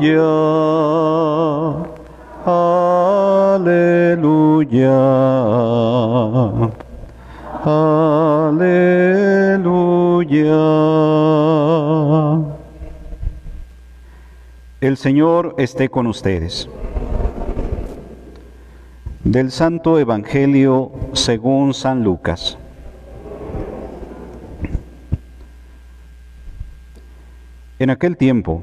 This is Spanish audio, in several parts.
aleluya, aleluya. El Señor esté con ustedes. Del Santo Evangelio según San Lucas. En aquel tiempo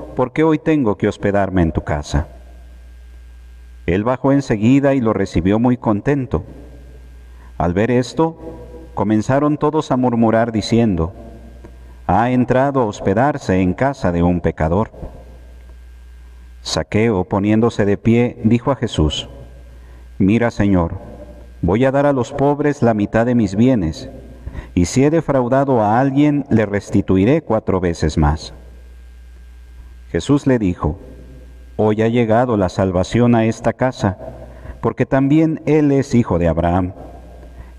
porque hoy tengo que hospedarme en tu casa. Él bajó enseguida y lo recibió muy contento. Al ver esto, comenzaron todos a murmurar diciendo, ha entrado a hospedarse en casa de un pecador. Saqueo, poniéndose de pie, dijo a Jesús, Mira, Señor, voy a dar a los pobres la mitad de mis bienes, y si he defraudado a alguien, le restituiré cuatro veces más. Jesús le dijo, Hoy ha llegado la salvación a esta casa, porque también Él es hijo de Abraham,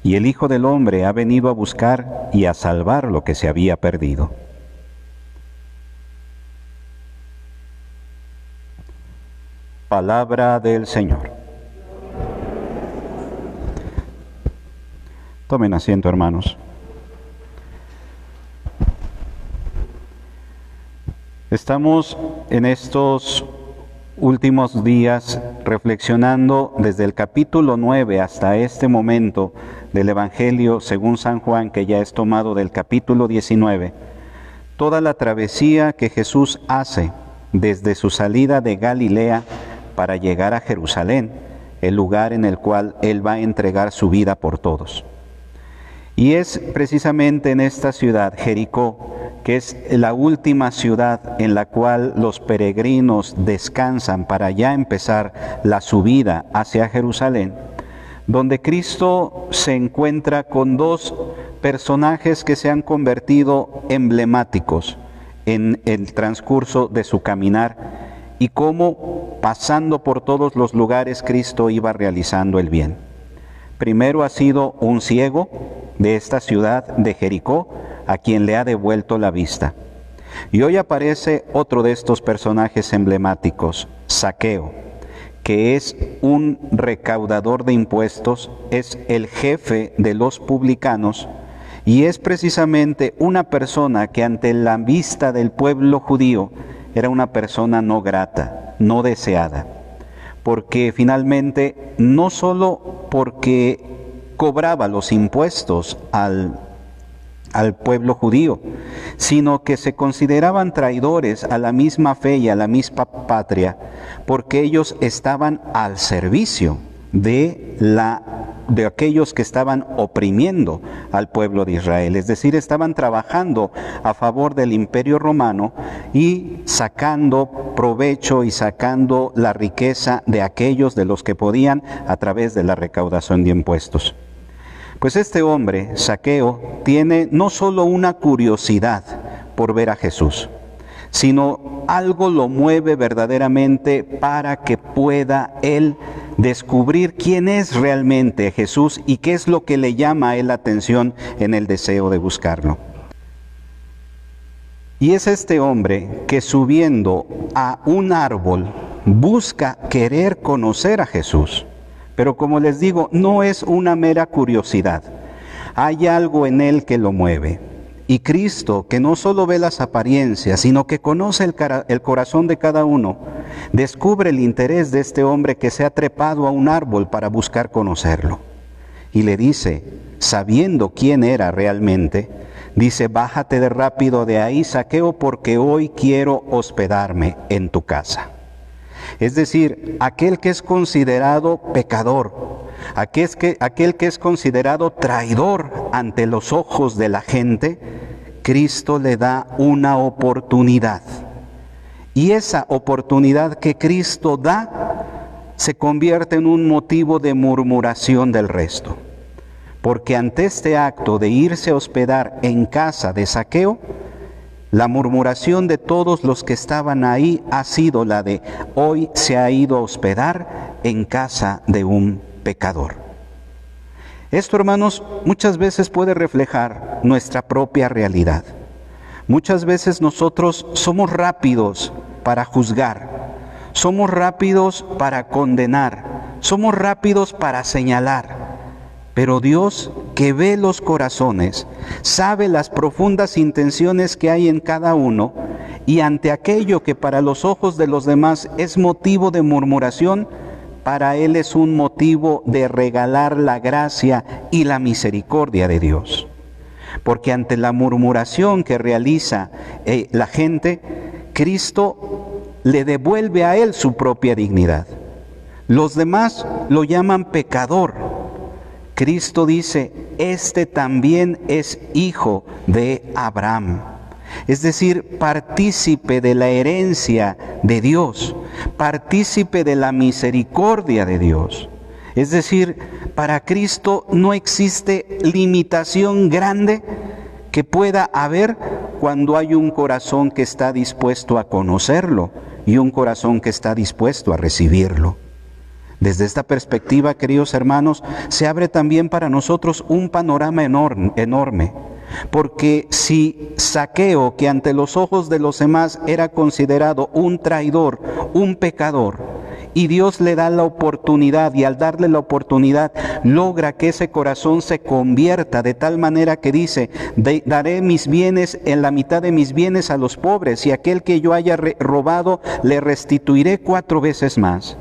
y el Hijo del Hombre ha venido a buscar y a salvar lo que se había perdido. Palabra del Señor. Tomen asiento, hermanos. Estamos en estos últimos días reflexionando desde el capítulo 9 hasta este momento del Evangelio según San Juan, que ya es tomado del capítulo 19, toda la travesía que Jesús hace desde su salida de Galilea para llegar a Jerusalén, el lugar en el cual Él va a entregar su vida por todos. Y es precisamente en esta ciudad, Jericó, que es la última ciudad en la cual los peregrinos descansan para ya empezar la subida hacia Jerusalén, donde Cristo se encuentra con dos personajes que se han convertido emblemáticos en el transcurso de su caminar y cómo pasando por todos los lugares Cristo iba realizando el bien. Primero ha sido un ciego de esta ciudad de Jericó, a quien le ha devuelto la vista. Y hoy aparece otro de estos personajes emblemáticos, Saqueo, que es un recaudador de impuestos, es el jefe de los publicanos y es precisamente una persona que ante la vista del pueblo judío era una persona no grata, no deseada, porque finalmente no solo porque cobraba los impuestos al al pueblo judío, sino que se consideraban traidores a la misma fe y a la misma patria, porque ellos estaban al servicio de la de aquellos que estaban oprimiendo al pueblo de Israel, es decir, estaban trabajando a favor del imperio romano y sacando provecho y sacando la riqueza de aquellos de los que podían a través de la recaudación de impuestos. Pues este hombre, Saqueo, tiene no solo una curiosidad por ver a Jesús, sino algo lo mueve verdaderamente para que pueda él descubrir quién es realmente Jesús y qué es lo que le llama a él la atención en el deseo de buscarlo. Y es este hombre que subiendo a un árbol busca querer conocer a Jesús. Pero como les digo, no es una mera curiosidad. Hay algo en él que lo mueve. Y Cristo, que no solo ve las apariencias, sino que conoce el, corazón de cada uno, descubre el interés de este hombre que se ha trepado a un árbol para buscar conocerlo. Y le dice, sabiendo quién era realmente, dice, bájate de rápido de ahí, saqueo, porque hoy quiero hospedarme en tu casa. Es decir, aquel que es considerado pecador, aquel que, aquel que es considerado traidor ante los ojos de la gente, Cristo le da una oportunidad. Y esa oportunidad que Cristo da se convierte en un motivo de murmuración del resto. Porque ante este acto de irse a hospedar en casa de saqueo, la murmuración de todos los que estaban ahí ha sido la de hoy se ha ido a hospedar en casa de un pecador. Esto, hermanos, muchas veces puede reflejar nuestra propia realidad. Muchas veces nosotros somos rápidos para juzgar, somos rápidos para condenar, somos rápidos para señalar. Pero Dios, que ve los corazones, sabe las profundas intenciones que hay en cada uno, y ante aquello que para los ojos de los demás es motivo de murmuración, para Él es un motivo de regalar la gracia y la misericordia de Dios. Porque ante la murmuración que realiza eh, la gente, Cristo le devuelve a Él su propia dignidad. Los demás lo llaman pecador. Cristo dice, este también es hijo de Abraham es decir, partícipe de la herencia de Dios, partícipe de la misericordia de Dios. Es decir, para Cristo no existe limitación grande que pueda haber cuando hay un corazón que está dispuesto a conocerlo y un corazón que está dispuesto a recibirlo. Desde esta perspectiva, queridos hermanos, se abre también para nosotros un panorama enorme, porque si Saqueo, que ante los ojos de los demás era considerado un traidor, un pecador, y Dios le da la oportunidad y al darle la oportunidad logra que ese corazón se convierta de tal manera que dice, daré mis bienes en la mitad de mis bienes a los pobres y aquel que yo haya robado le restituiré cuatro veces más.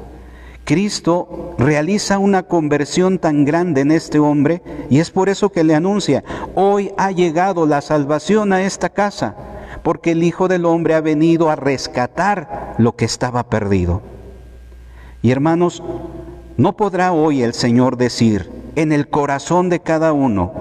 Cristo realiza una conversión tan grande en este hombre y es por eso que le anuncia, hoy ha llegado la salvación a esta casa, porque el Hijo del Hombre ha venido a rescatar lo que estaba perdido. Y hermanos, no podrá hoy el Señor decir, en el corazón de cada uno,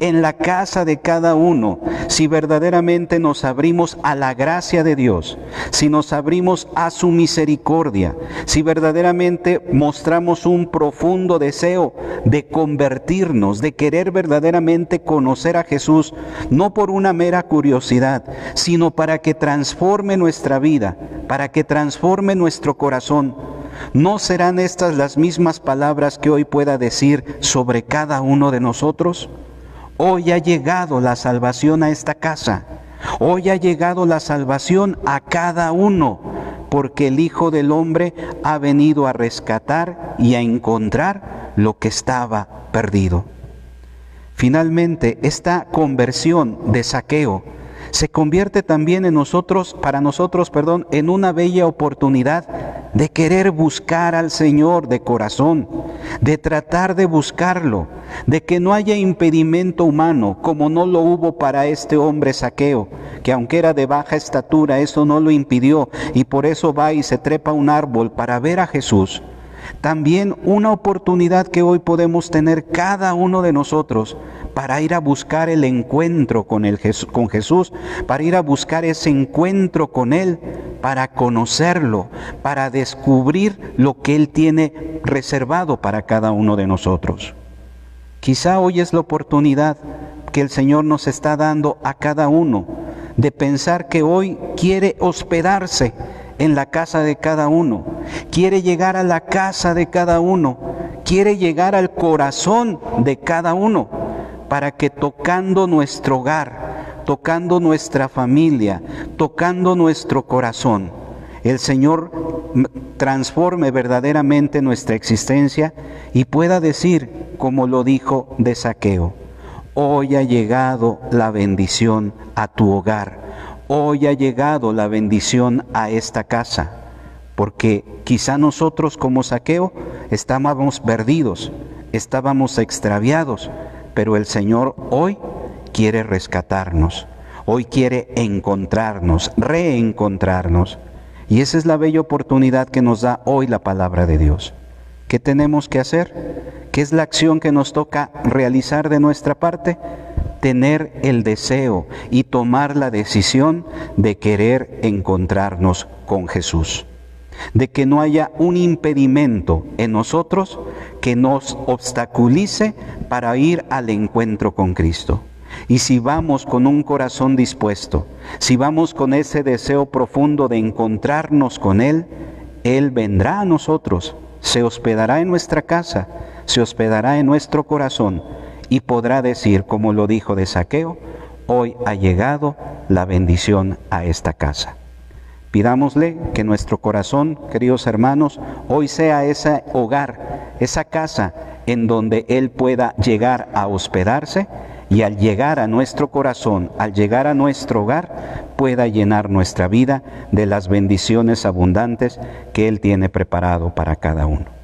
en la casa de cada uno, si verdaderamente nos abrimos a la gracia de Dios, si nos abrimos a su misericordia, si verdaderamente mostramos un profundo deseo de convertirnos, de querer verdaderamente conocer a Jesús, no por una mera curiosidad, sino para que transforme nuestra vida, para que transforme nuestro corazón ¿No serán estas las mismas palabras que hoy pueda decir sobre cada uno de nosotros? Hoy ha llegado la salvación a esta casa. Hoy ha llegado la salvación a cada uno, porque el Hijo del Hombre ha venido a rescatar y a encontrar lo que estaba perdido. Finalmente, esta conversión de saqueo se convierte también en nosotros, para nosotros, perdón, en una bella oportunidad de querer buscar al Señor de corazón, de tratar de buscarlo, de que no haya impedimento humano, como no lo hubo para este hombre saqueo, que aunque era de baja estatura, eso no lo impidió, y por eso va y se trepa un árbol para ver a Jesús. También una oportunidad que hoy podemos tener cada uno de nosotros para ir a buscar el encuentro con, el, con Jesús, para ir a buscar ese encuentro con Él, para conocerlo, para descubrir lo que Él tiene reservado para cada uno de nosotros. Quizá hoy es la oportunidad que el Señor nos está dando a cada uno de pensar que hoy quiere hospedarse en la casa de cada uno, quiere llegar a la casa de cada uno, quiere llegar al corazón de cada uno, para que tocando nuestro hogar, tocando nuestra familia, tocando nuestro corazón, el Señor transforme verdaderamente nuestra existencia y pueda decir, como lo dijo de saqueo, hoy ha llegado la bendición a tu hogar. Hoy ha llegado la bendición a esta casa, porque quizá nosotros como saqueo estábamos perdidos, estábamos extraviados, pero el Señor hoy quiere rescatarnos, hoy quiere encontrarnos, reencontrarnos. Y esa es la bella oportunidad que nos da hoy la palabra de Dios. ¿Qué tenemos que hacer? ¿Qué es la acción que nos toca realizar de nuestra parte? tener el deseo y tomar la decisión de querer encontrarnos con Jesús. De que no haya un impedimento en nosotros que nos obstaculice para ir al encuentro con Cristo. Y si vamos con un corazón dispuesto, si vamos con ese deseo profundo de encontrarnos con Él, Él vendrá a nosotros, se hospedará en nuestra casa, se hospedará en nuestro corazón y podrá decir, como lo dijo de Saqueo, hoy ha llegado la bendición a esta casa. Pidámosle que nuestro corazón, queridos hermanos, hoy sea ese hogar, esa casa en donde Él pueda llegar a hospedarse y al llegar a nuestro corazón, al llegar a nuestro hogar, pueda llenar nuestra vida de las bendiciones abundantes que Él tiene preparado para cada uno.